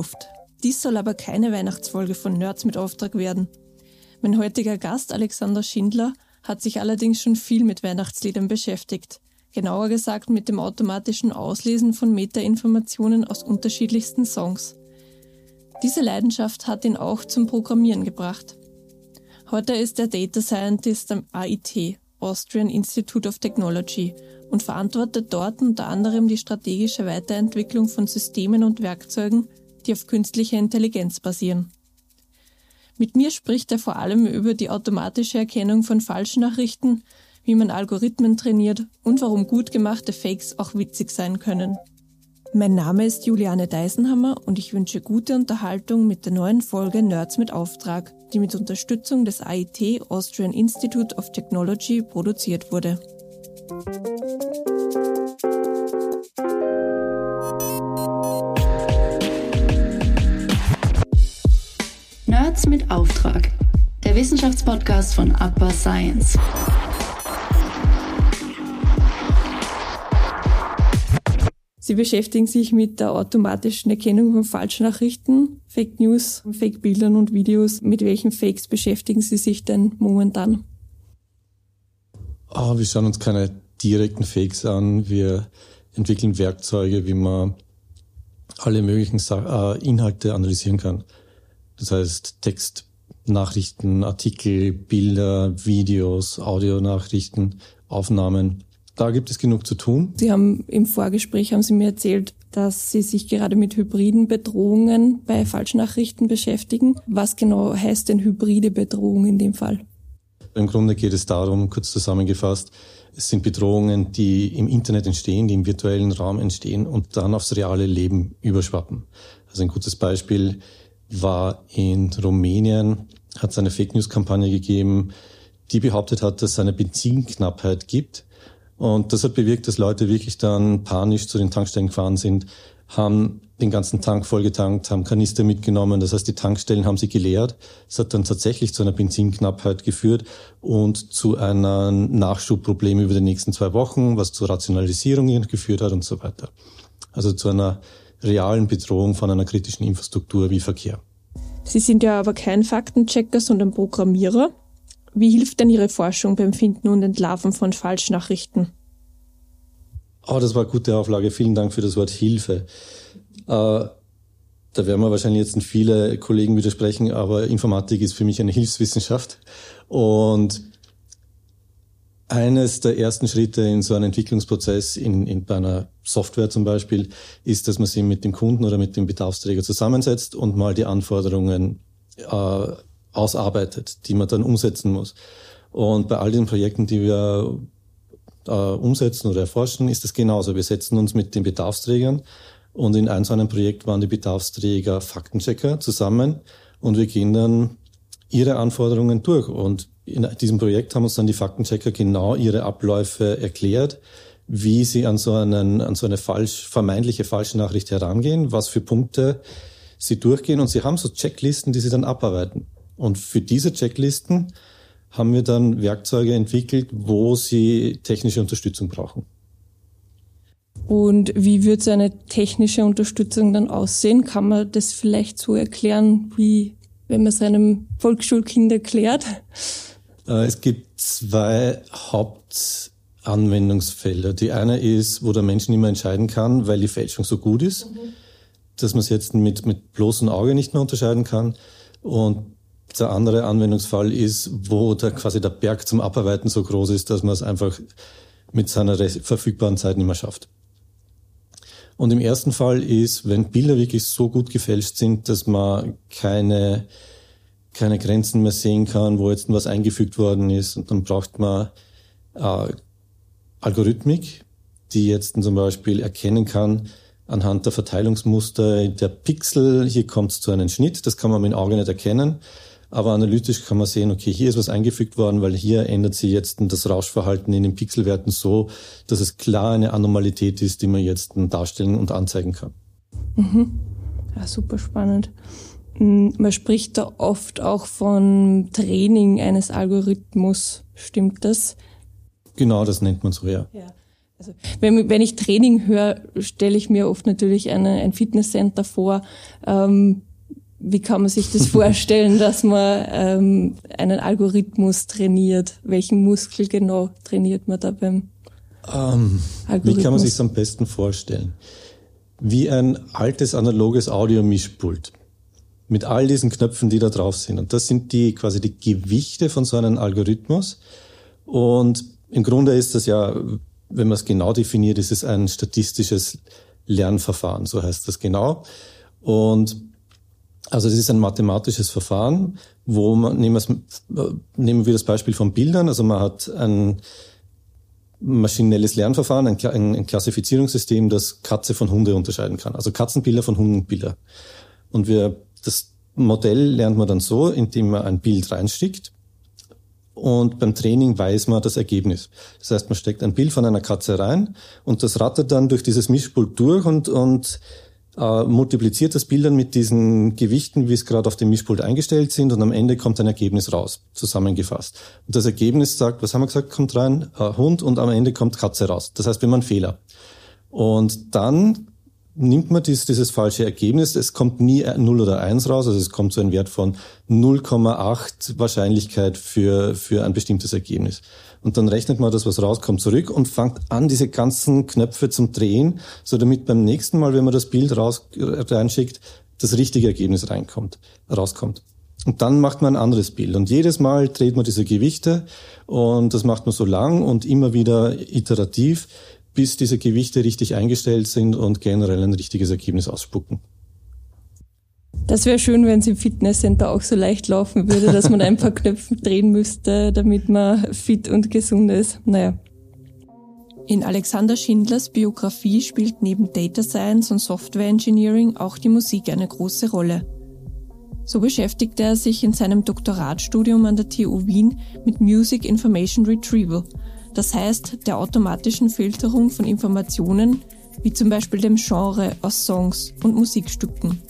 Luft. Dies soll aber keine Weihnachtsfolge von Nerds mit Auftrag werden. Mein heutiger Gast Alexander Schindler hat sich allerdings schon viel mit Weihnachtsliedern beschäftigt. Genauer gesagt mit dem automatischen Auslesen von Metainformationen aus unterschiedlichsten Songs. Diese Leidenschaft hat ihn auch zum Programmieren gebracht. Heute ist er Data Scientist am AIT, Austrian Institute of Technology, und verantwortet dort unter anderem die strategische Weiterentwicklung von Systemen und Werkzeugen, die auf künstlicher Intelligenz basieren. Mit mir spricht er vor allem über die automatische Erkennung von Falschnachrichten, wie man Algorithmen trainiert und warum gut gemachte Fakes auch witzig sein können. Mein Name ist Juliane Deisenhammer und ich wünsche gute Unterhaltung mit der neuen Folge Nerds mit Auftrag, die mit Unterstützung des AIT Austrian Institute of Technology produziert wurde. Nerds mit Auftrag, der Wissenschaftspodcast von Upper Science. Sie beschäftigen sich mit der automatischen Erkennung von Falschnachrichten, Fake News, Fake-Bildern und Videos. Mit welchen Fakes beschäftigen Sie sich denn momentan? Oh, wir schauen uns keine direkten Fakes an. Wir entwickeln Werkzeuge, wie man alle möglichen äh, Inhalte analysieren kann. Das heißt Text, Nachrichten, Artikel, Bilder, Videos, Audionachrichten, Aufnahmen da gibt es genug zu tun. Sie haben im Vorgespräch haben Sie mir erzählt, dass Sie sich gerade mit hybriden Bedrohungen bei Falschnachrichten beschäftigen. Was genau heißt denn hybride Bedrohung in dem Fall? Im Grunde geht es darum, kurz zusammengefasst, es sind Bedrohungen, die im Internet entstehen, die im virtuellen Raum entstehen und dann aufs reale Leben überschwappen. Also ein gutes Beispiel war in Rumänien, hat es eine Fake News Kampagne gegeben, die behauptet hat, dass es eine Benzinknappheit gibt und das hat bewirkt, dass Leute wirklich dann panisch zu den Tankstellen gefahren sind, haben den ganzen Tank vollgetankt, haben Kanister mitgenommen. Das heißt, die Tankstellen haben sie geleert. Es hat dann tatsächlich zu einer Benzinknappheit geführt und zu einem Nachschubproblem über die nächsten zwei Wochen, was zu Rationalisierungen geführt hat und so weiter. Also zu einer realen Bedrohung von einer kritischen Infrastruktur wie Verkehr. Sie sind ja aber kein Faktenchecker, sondern Programmierer. Wie hilft denn Ihre Forschung beim Finden und Entlarven von Falschnachrichten? Oh, das war eine gute Auflage. Vielen Dank für das Wort Hilfe. Äh, da werden wir wahrscheinlich jetzt viele Kollegen widersprechen, aber Informatik ist für mich eine Hilfswissenschaft. Und eines der ersten Schritte in so einem Entwicklungsprozess in, in bei einer Software zum Beispiel ist, dass man sich mit dem Kunden oder mit dem Bedarfsträger zusammensetzt und mal die Anforderungen äh, ausarbeitet, die man dann umsetzen muss. Und bei all den Projekten, die wir äh, umsetzen oder erforschen, ist das genauso. Wir setzen uns mit den Bedarfsträgern und in einem so einem Projekt waren die Bedarfsträger Faktenchecker zusammen und wir gehen dann ihre Anforderungen durch. Und in diesem Projekt haben uns dann die Faktenchecker genau ihre Abläufe erklärt, wie sie an so, einen, an so eine falsch, vermeintliche falsche Nachricht herangehen, was für Punkte sie durchgehen und sie haben so Checklisten, die sie dann abarbeiten. Und für diese Checklisten haben wir dann Werkzeuge entwickelt, wo sie technische Unterstützung brauchen. Und wie wird so eine technische Unterstützung dann aussehen? Kann man das vielleicht so erklären, wie wenn man es einem Volksschulkind erklärt? Äh, es gibt zwei Hauptanwendungsfelder. Die eine ist, wo der Mensch nicht mehr entscheiden kann, weil die Fälschung so gut ist, mhm. dass man es jetzt mit, mit bloßem Auge nicht mehr unterscheiden kann. Und der andere Anwendungsfall ist, wo der, quasi der Berg zum Abarbeiten so groß ist, dass man es einfach mit seiner verfügbaren Zeit nicht mehr schafft. Und im ersten Fall ist, wenn Bilder wirklich so gut gefälscht sind, dass man keine, keine Grenzen mehr sehen kann, wo jetzt was eingefügt worden ist, und dann braucht man äh, Algorithmik, die jetzt zum Beispiel erkennen kann, anhand der Verteilungsmuster der Pixel, hier kommt es zu einem Schnitt, das kann man mit dem Auge nicht erkennen. Aber analytisch kann man sehen, okay, hier ist was eingefügt worden, weil hier ändert sich jetzt das Rauschverhalten in den Pixelwerten so, dass es klar eine Anormalität ist, die man jetzt darstellen und anzeigen kann. Mhm. Ja, super spannend. Mm, man spricht da oft auch von Training eines Algorithmus. Stimmt das? Genau, das nennt man so, ja. ja. Also wenn, wenn ich Training höre, stelle ich mir oft natürlich eine, ein Fitnesscenter vor. Ähm, wie kann man sich das vorstellen, dass man ähm, einen Algorithmus trainiert? Welchen Muskel genau trainiert man da beim ähm, Algorithmus? Wie kann man sich das am besten vorstellen? Wie ein altes analoges Audio-Mischpult mit all diesen Knöpfen, die da drauf sind. Und das sind die quasi die Gewichte von so einem Algorithmus. Und im Grunde ist das ja, wenn man es genau definiert, ist es ein statistisches Lernverfahren, so heißt das genau. Und also das ist ein mathematisches Verfahren, wo man, nehmen, wir, nehmen wir das Beispiel von Bildern, also man hat ein maschinelles Lernverfahren, ein, ein, Klassifizierungssystem, das Katze von Hunde unterscheiden kann. Also Katzenbilder von Hundenbilder. Und wir, das Modell lernt man dann so, indem man ein Bild reinsteckt und beim Training weiß man das Ergebnis. Das heißt, man steckt ein Bild von einer Katze rein und das rattert dann durch dieses Mischpult durch und, und äh, multipliziert das Bild dann mit diesen Gewichten, wie es gerade auf dem Mischpult eingestellt sind und am Ende kommt ein Ergebnis raus, zusammengefasst. Und das Ergebnis sagt, was haben wir gesagt, kommt rein? Äh, Hund und am Ende kommt Katze raus. Das heißt, haben einen Fehler. Und dann nimmt man dies, dieses falsche Ergebnis, es kommt nie 0 oder 1 raus, also es kommt zu einem Wert von 0,8 Wahrscheinlichkeit für, für ein bestimmtes Ergebnis. Und dann rechnet man das, was rauskommt, zurück und fängt an, diese ganzen Knöpfe zum Drehen, so damit beim nächsten Mal, wenn man das Bild raus, reinschickt, das richtige Ergebnis reinkommt, rauskommt. Und dann macht man ein anderes Bild. Und jedes Mal dreht man diese Gewichte und das macht man so lang und immer wieder iterativ, bis diese Gewichte richtig eingestellt sind und generell ein richtiges Ergebnis ausspucken. Das wäre schön, wenn es im Fitnesscenter auch so leicht laufen würde, dass man ein paar Knöpfe drehen müsste, damit man fit und gesund ist. Naja. In Alexander Schindlers Biografie spielt neben Data Science und Software Engineering auch die Musik eine große Rolle. So beschäftigte er sich in seinem Doktoratstudium an der TU Wien mit Music Information Retrieval, das heißt der automatischen Filterung von Informationen, wie zum Beispiel dem Genre aus Songs und Musikstücken.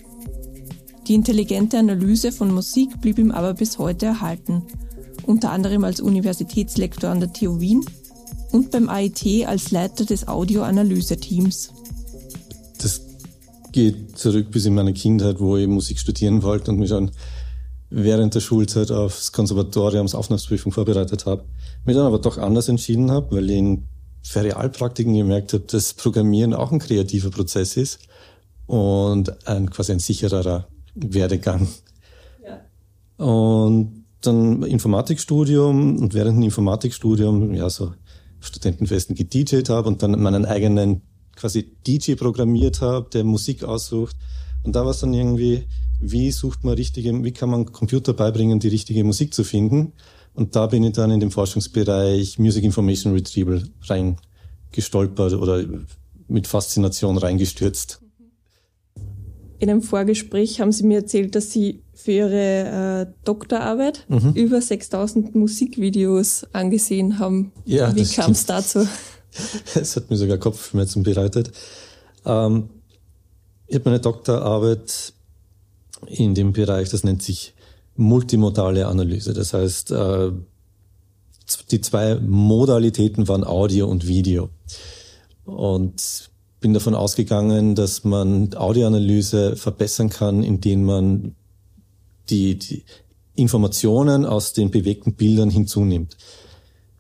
Die intelligente Analyse von Musik blieb ihm aber bis heute erhalten, unter anderem als Universitätslektor an der TU Wien und beim AIT als Leiter des Audioanalyse-Teams. Das geht zurück bis in meine Kindheit, wo ich Musik studieren wollte und mich schon während der Schulzeit aufs Konservatoriumsaufnahmsprüfung vorbereitet habe. Mich dann aber doch anders entschieden habe, weil ich in Ferialpraktiken gemerkt habe, dass Programmieren auch ein kreativer Prozess ist und ein quasi ein sichererer Werdegang. Ja. Und dann Informatikstudium und während dem Informatikstudium, ja, so Studentenfesten gedjt habe und dann meinen eigenen quasi DJ programmiert habe, der Musik aussucht. Und da war es dann irgendwie, wie sucht man richtige, wie kann man Computer beibringen, die richtige Musik zu finden? Und da bin ich dann in den Forschungsbereich Music Information Retrieval reingestolpert oder mit Faszination reingestürzt. In einem Vorgespräch haben Sie mir erzählt, dass Sie für Ihre äh, Doktorarbeit mhm. über 6000 Musikvideos angesehen haben. Ja, Wie kam es dazu? Es hat mir sogar Kopfschmerzen bereitet. Ähm, ich habe meine Doktorarbeit in dem Bereich, das nennt sich multimodale Analyse. Das heißt, äh, die zwei Modalitäten waren Audio und Video. Und bin davon ausgegangen, dass man Audioanalyse verbessern kann, indem man die, die Informationen aus den bewegten Bildern hinzunimmt.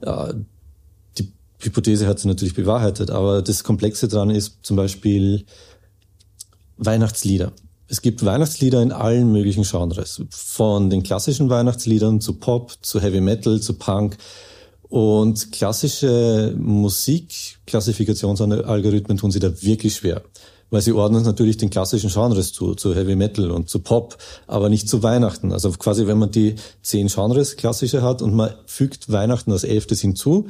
Die Hypothese hat sich natürlich bewahrheitet, aber das Komplexe daran ist zum Beispiel Weihnachtslieder. Es gibt Weihnachtslieder in allen möglichen Genres. Von den klassischen Weihnachtsliedern zu Pop, zu Heavy Metal, zu Punk. Und klassische Musikklassifikationsalgorithmen tun sie da wirklich schwer. Weil sie ordnen natürlich den klassischen Genres zu, zu Heavy Metal und zu Pop, aber nicht zu Weihnachten. Also quasi, wenn man die zehn Genres klassische hat und man fügt Weihnachten als elftes hinzu,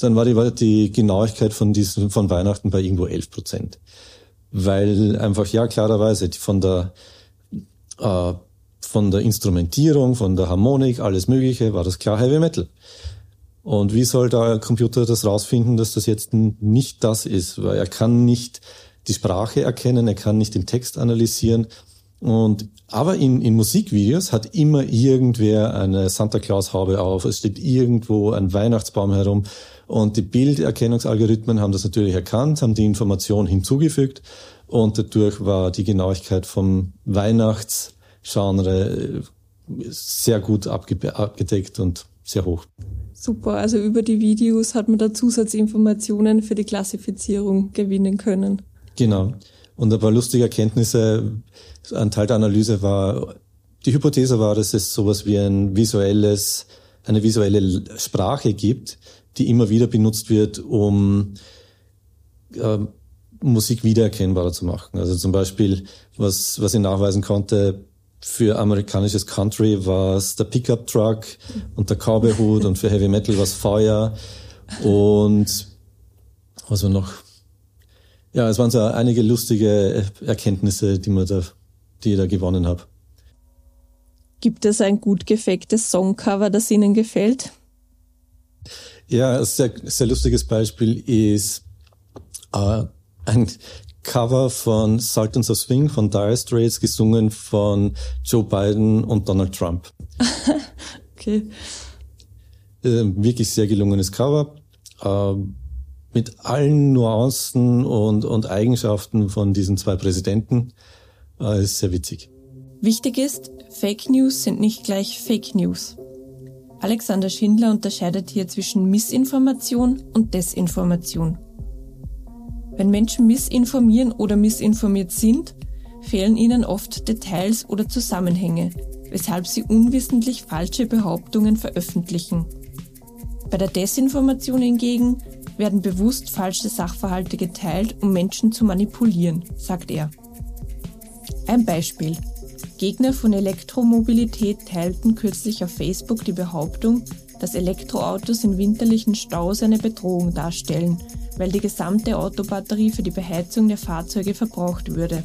dann war die, die Genauigkeit von diesen, von Weihnachten bei irgendwo elf Prozent weil einfach ja klarerweise von der äh, von der Instrumentierung, von der Harmonik, alles Mögliche, war das klar Heavy Metal. Und wie soll der Computer das rausfinden, dass das jetzt nicht das ist? Weil er kann nicht die Sprache erkennen, er kann nicht den Text analysieren. Und, aber in, in Musikvideos hat immer irgendwer eine Santa Claus Haube auf. Es steht irgendwo ein Weihnachtsbaum herum. Und die Bilderkennungsalgorithmen haben das natürlich erkannt, haben die Information hinzugefügt. Und dadurch war die Genauigkeit vom Weihnachtsgenre äh, sehr gut abgedeckt und sehr hoch. Super, also über die Videos hat man da Zusatzinformationen für die Klassifizierung gewinnen können. Genau. Und ein paar lustige Erkenntnisse, ein Teil der Analyse war, die Hypothese war, dass es sowas wie ein visuelles, eine visuelle Sprache gibt, die immer wieder benutzt wird, um äh, Musik wiedererkennbarer zu machen. Also zum Beispiel, was, was ich nachweisen konnte, für amerikanisches Country war es der Pickup Truck und der Cowboy-Hut und für Heavy Metal war es Feuer und was war noch? Ja, es waren so einige lustige Erkenntnisse, die man da, die ich da gewonnen habe. Gibt es ein gut gefaktes Songcover, das Ihnen gefällt? Ja, ein sehr, sehr lustiges Beispiel ist äh, ein Cover von Sultans of Swing von Dire Straits, gesungen von Joe Biden und Donald Trump. okay. Äh, wirklich sehr gelungenes Cover. Äh, mit allen Nuancen und, und Eigenschaften von diesen zwei Präsidenten. Äh, ist sehr witzig. Wichtig ist, Fake News sind nicht gleich Fake News. Alexander Schindler unterscheidet hier zwischen Missinformation und Desinformation. Wenn Menschen missinformieren oder missinformiert sind, fehlen ihnen oft Details oder Zusammenhänge, weshalb sie unwissentlich falsche Behauptungen veröffentlichen. Bei der Desinformation hingegen werden bewusst falsche Sachverhalte geteilt, um Menschen zu manipulieren, sagt er. Ein Beispiel. Gegner von Elektromobilität teilten kürzlich auf Facebook die Behauptung, dass Elektroautos in winterlichen Staus eine Bedrohung darstellen, weil die gesamte Autobatterie für die Beheizung der Fahrzeuge verbraucht würde.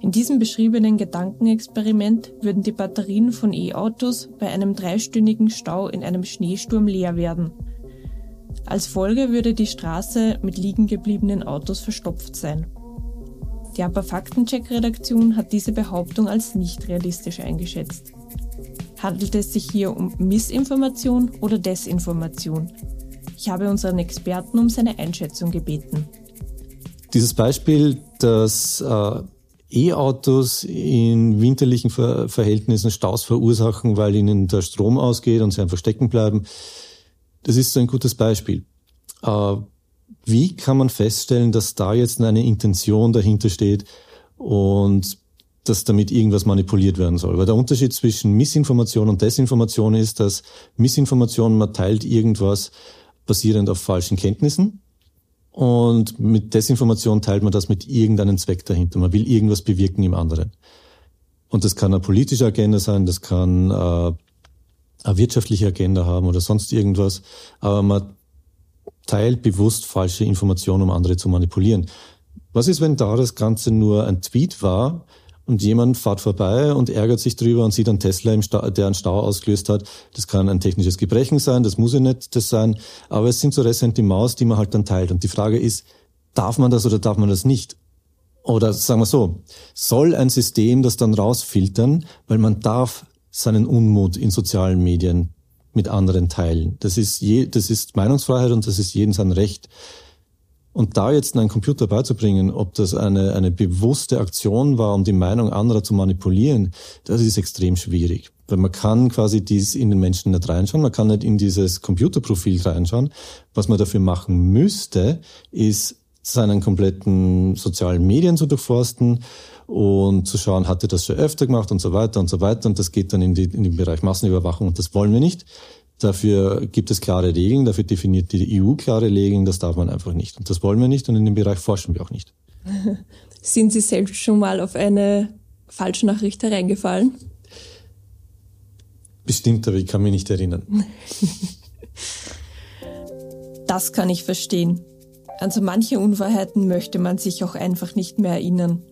In diesem beschriebenen Gedankenexperiment würden die Batterien von E-Autos bei einem dreistündigen Stau in einem Schneesturm leer werden. Als Folge würde die Straße mit liegen gebliebenen Autos verstopft sein. Die APA Faktencheck-Redaktion hat diese Behauptung als nicht realistisch eingeschätzt. Handelt es sich hier um Missinformation oder Desinformation? Ich habe unseren Experten um seine Einschätzung gebeten. Dieses Beispiel, dass äh, E-Autos in winterlichen Ver Verhältnissen Staus verursachen, weil ihnen der Strom ausgeht und sie einfach stecken bleiben, das ist so ein gutes Beispiel. Äh, wie kann man feststellen, dass da jetzt eine Intention dahinter steht und dass damit irgendwas manipuliert werden soll? Weil der Unterschied zwischen Missinformation und Desinformation ist, dass Missinformation, man teilt irgendwas basierend auf falschen Kenntnissen und mit Desinformation teilt man das mit irgendeinem Zweck dahinter. Man will irgendwas bewirken im anderen. Und das kann eine politische Agenda sein, das kann äh, eine wirtschaftliche Agenda haben oder sonst irgendwas. Aber man teilt bewusst falsche Informationen, um andere zu manipulieren. Was ist, wenn da das Ganze nur ein Tweet war und jemand fährt vorbei und ärgert sich drüber und sieht einen Tesla, Stau, der einen Stau ausgelöst hat? Das kann ein technisches Gebrechen sein, das muss ja nicht das sein, aber es sind so Maus, die man halt dann teilt. Und die Frage ist, darf man das oder darf man das nicht? Oder sagen wir so, soll ein System das dann rausfiltern, weil man darf seinen Unmut in sozialen Medien mit anderen teilen. Das ist, je, das ist Meinungsfreiheit und das ist jedem sein Recht. Und da jetzt einen Computer beizubringen, ob das eine, eine bewusste Aktion war, um die Meinung anderer zu manipulieren, das ist extrem schwierig. Weil man kann quasi dies in den Menschen nicht reinschauen, man kann nicht in dieses Computerprofil reinschauen. Was man dafür machen müsste, ist seinen kompletten sozialen Medien zu durchforsten und zu schauen, hat er das schon öfter gemacht und so weiter und so weiter. Und das geht dann in, die, in den Bereich Massenüberwachung und das wollen wir nicht. Dafür gibt es klare Regeln, dafür definiert die EU klare Regeln, das darf man einfach nicht. Und das wollen wir nicht und in dem Bereich forschen wir auch nicht. Sind Sie selbst schon mal auf eine Falschnachricht hereingefallen? Bestimmt, aber ich kann mich nicht erinnern. das kann ich verstehen. An so manche Unwahrheiten möchte man sich auch einfach nicht mehr erinnern.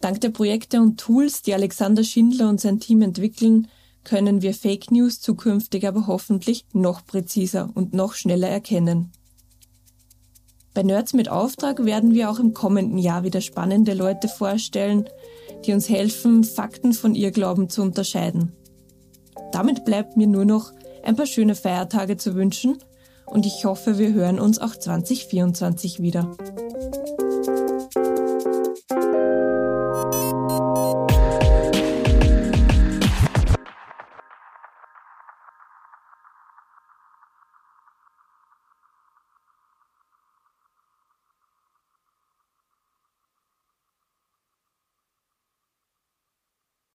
Dank der Projekte und Tools, die Alexander Schindler und sein Team entwickeln, können wir Fake News zukünftig aber hoffentlich noch präziser und noch schneller erkennen. Bei Nerds mit Auftrag werden wir auch im kommenden Jahr wieder spannende Leute vorstellen, die uns helfen, Fakten von Irrglauben zu unterscheiden. Damit bleibt mir nur noch ein paar schöne Feiertage zu wünschen und ich hoffe, wir hören uns auch 2024 wieder.